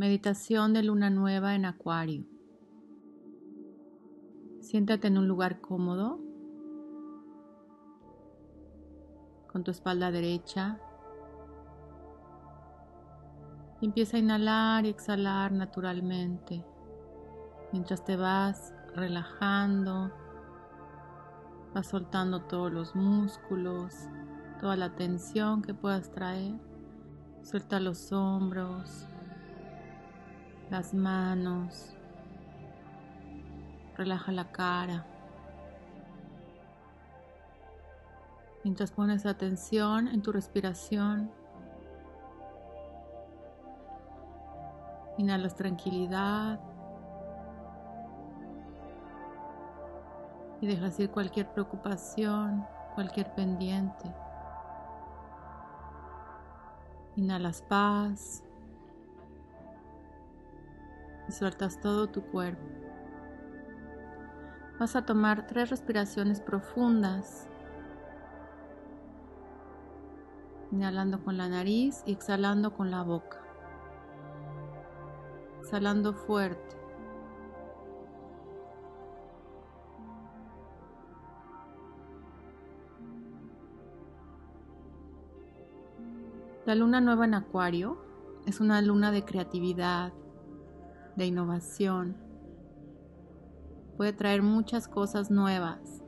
Meditación de luna nueva en Acuario. Siéntate en un lugar cómodo, con tu espalda derecha. empieza a inhalar y exhalar naturalmente mientras te vas relajando, vas soltando todos los músculos, toda la tensión que puedas traer. Suelta los hombros, las manos, relaja la cara. Mientras pones atención en tu respiración, inhalas tranquilidad y dejas ir cualquier preocupación, cualquier pendiente. Inhalas paz sueltas todo tu cuerpo. Vas a tomar tres respiraciones profundas, inhalando con la nariz y exhalando con la boca. Exhalando fuerte. La luna nueva en Acuario es una luna de creatividad, de innovación. Puede traer muchas cosas nuevas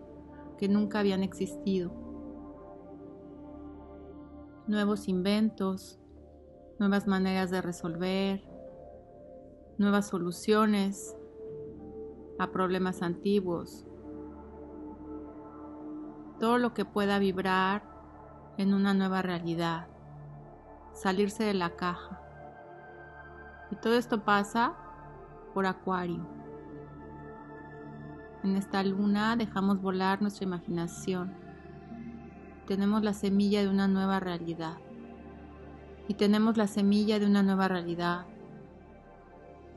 que nunca habían existido. Nuevos inventos, nuevas maneras de resolver, nuevas soluciones a problemas antiguos. Todo lo que pueda vibrar en una nueva realidad, salirse de la caja. Y todo esto pasa por Acuario. En esta luna dejamos volar nuestra imaginación. Tenemos la semilla de una nueva realidad. Y tenemos la semilla de una nueva realidad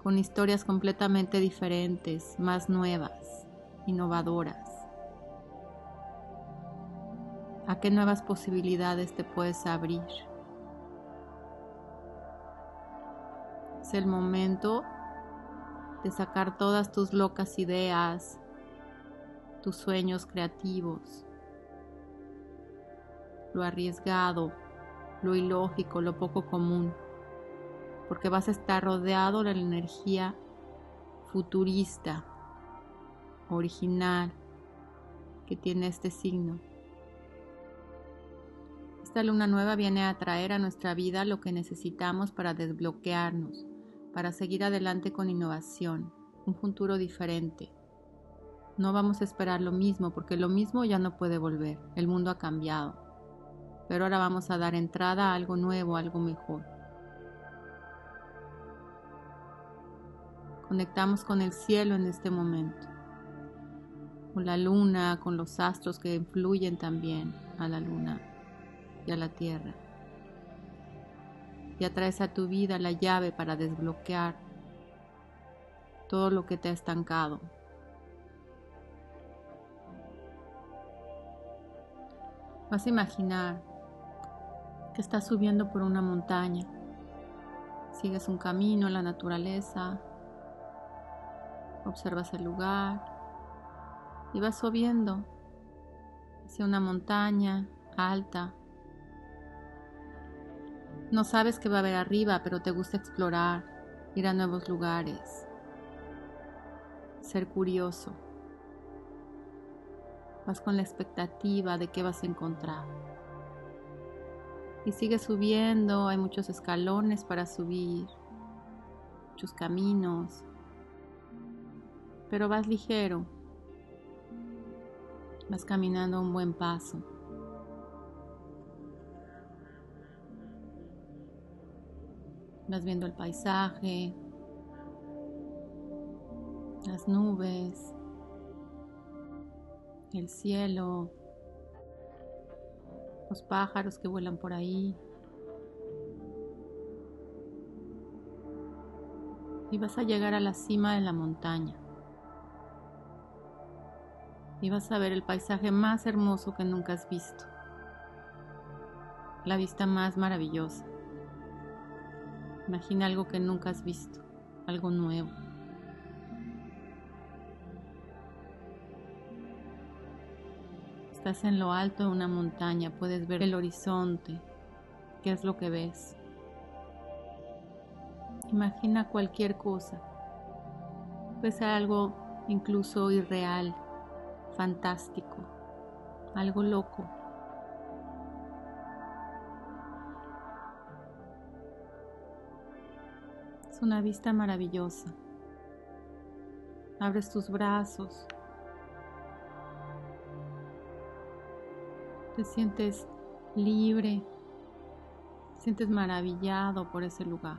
con historias completamente diferentes, más nuevas, innovadoras. ¿A qué nuevas posibilidades te puedes abrir? Es el momento de sacar todas tus locas ideas, tus sueños creativos, lo arriesgado, lo ilógico, lo poco común, porque vas a estar rodeado de la energía futurista, original, que tiene este signo. Esta luna nueva viene a traer a nuestra vida lo que necesitamos para desbloquearnos, para seguir adelante con innovación, un futuro diferente. No vamos a esperar lo mismo porque lo mismo ya no puede volver, el mundo ha cambiado. Pero ahora vamos a dar entrada a algo nuevo, algo mejor. Conectamos con el cielo en este momento, con la luna, con los astros que influyen también a la luna y a la tierra y atraes a tu vida la llave para desbloquear todo lo que te ha estancado. Vas a imaginar que estás subiendo por una montaña. Sigues un camino en la naturaleza. Observas el lugar y vas subiendo hacia una montaña alta no sabes qué va a haber arriba, pero te gusta explorar, ir a nuevos lugares, ser curioso. Vas con la expectativa de qué vas a encontrar. Y sigues subiendo, hay muchos escalones para subir, muchos caminos, pero vas ligero, vas caminando a un buen paso. Vas viendo el paisaje, las nubes, el cielo, los pájaros que vuelan por ahí. Y vas a llegar a la cima de la montaña. Y vas a ver el paisaje más hermoso que nunca has visto. La vista más maravillosa. Imagina algo que nunca has visto, algo nuevo. Estás en lo alto de una montaña, puedes ver el horizonte. ¿Qué es lo que ves? Imagina cualquier cosa. Puede ser algo incluso irreal, fantástico, algo loco. Es una vista maravillosa. Abres tus brazos. Te sientes libre. Te sientes maravillado por ese lugar.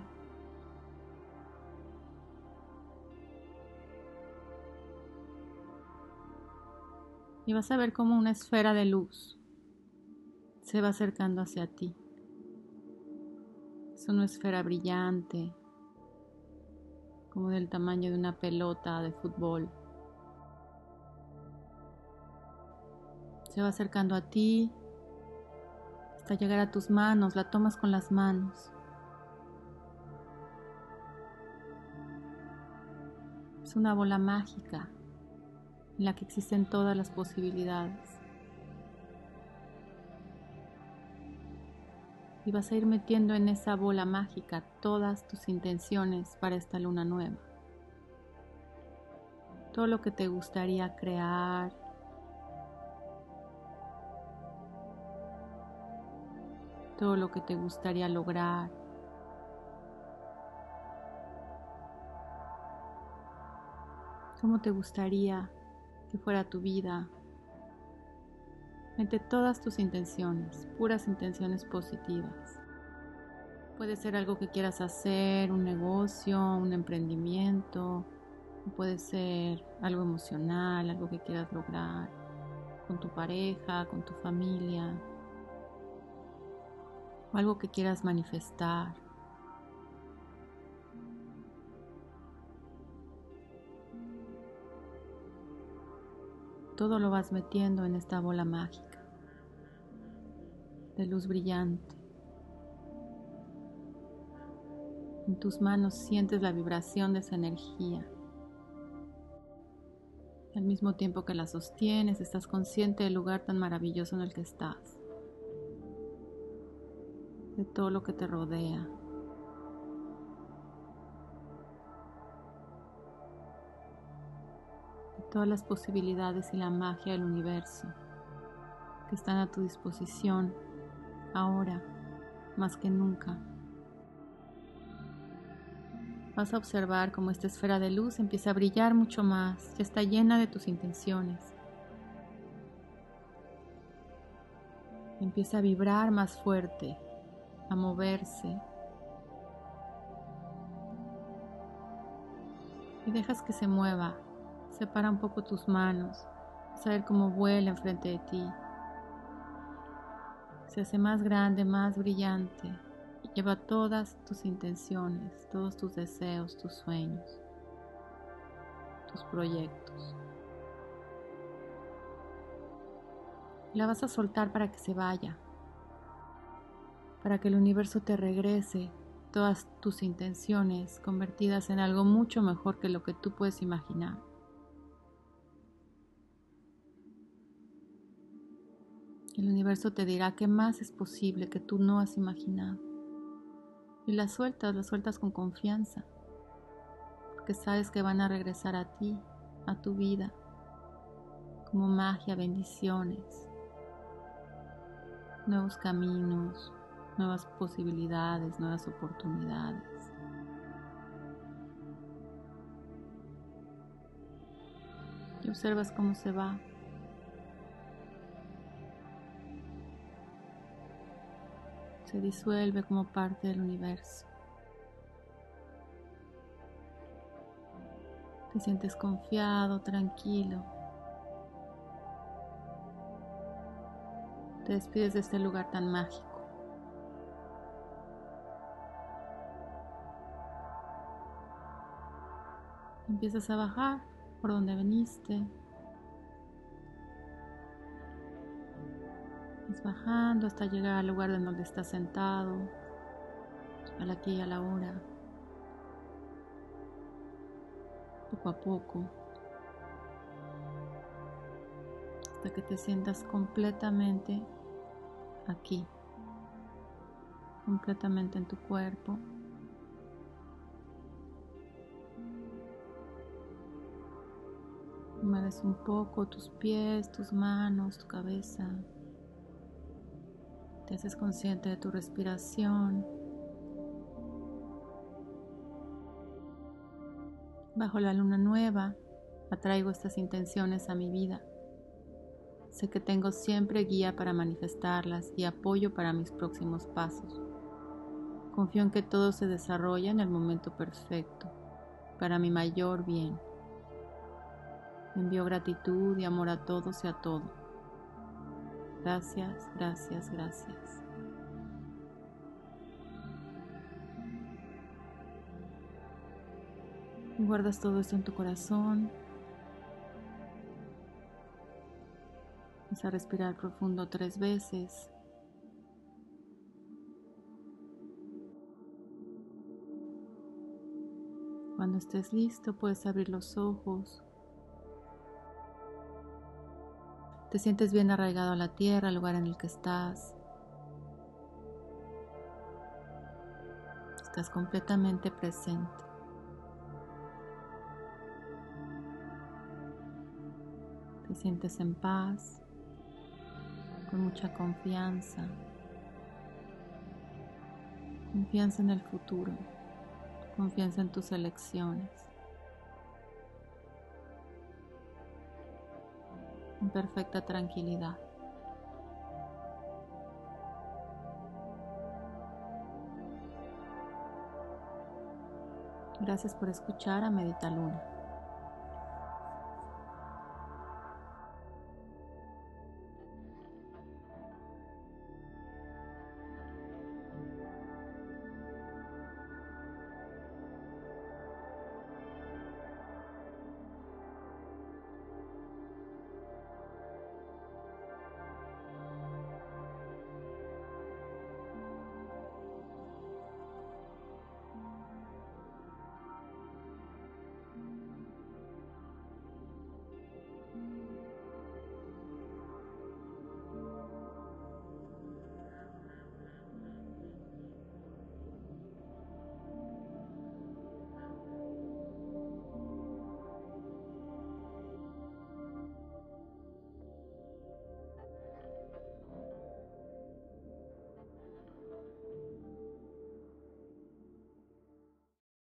Y vas a ver como una esfera de luz se va acercando hacia ti. Es una esfera brillante, como del tamaño de una pelota de fútbol. Se va acercando a ti hasta llegar a tus manos, la tomas con las manos. Es una bola mágica en la que existen todas las posibilidades. Y vas a ir metiendo en esa bola mágica todas tus intenciones para esta luna nueva. Todo lo que te gustaría crear. Todo lo que te gustaría lograr. ¿Cómo te gustaría que fuera tu vida Mete todas tus intenciones, puras intenciones positivas. Puede ser algo que quieras hacer, un negocio, un emprendimiento, puede ser algo emocional, algo que quieras lograr con tu pareja, con tu familia, o algo que quieras manifestar. Todo lo vas metiendo en esta bola mágica de luz brillante. En tus manos sientes la vibración de esa energía. Al mismo tiempo que la sostienes, estás consciente del lugar tan maravilloso en el que estás, de todo lo que te rodea. Todas las posibilidades y la magia del universo que están a tu disposición ahora más que nunca. Vas a observar cómo esta esfera de luz empieza a brillar mucho más, ya está llena de tus intenciones. Empieza a vibrar más fuerte, a moverse. Y dejas que se mueva Separa un poco tus manos, a ver cómo vuela enfrente de ti. Se hace más grande, más brillante y lleva todas tus intenciones, todos tus deseos, tus sueños, tus proyectos. La vas a soltar para que se vaya, para que el universo te regrese todas tus intenciones convertidas en algo mucho mejor que lo que tú puedes imaginar. El universo te dirá qué más es posible que tú no has imaginado. Y las sueltas, las sueltas con confianza, porque sabes que van a regresar a ti, a tu vida, como magia, bendiciones, nuevos caminos, nuevas posibilidades, nuevas oportunidades. Y observas cómo se va se disuelve como parte del universo. Te sientes confiado, tranquilo. Te despides de este lugar tan mágico. Empiezas a bajar por donde bajando hasta llegar al lugar en donde estás sentado. al aquí y a la hora, poco a poco, hasta que te sientas completamente aquí, completamente en tu cuerpo. Mueves un poco tus pies, tus manos, tu cabeza. Te haces consciente de tu respiración. Bajo la luna nueva, atraigo estas intenciones a mi vida. Sé que tengo siempre guía para manifestarlas y apoyo para mis próximos pasos. Confío en que todo se desarrolla en el momento perfecto, para mi mayor bien. Envío gratitud y amor a todos y a todo. Gracias, gracias, gracias. Guardas todo esto en tu corazón. Vas a respirar profundo tres veces. Cuando estés listo puedes abrir los ojos. Te sientes bien arraigado a la tierra, al lugar en el que estás. Estás completamente presente. Te sientes en paz, con mucha confianza. Confianza en el futuro, confianza en tus elecciones. En perfecta tranquilidad. Gracias por escuchar a Medita Luna.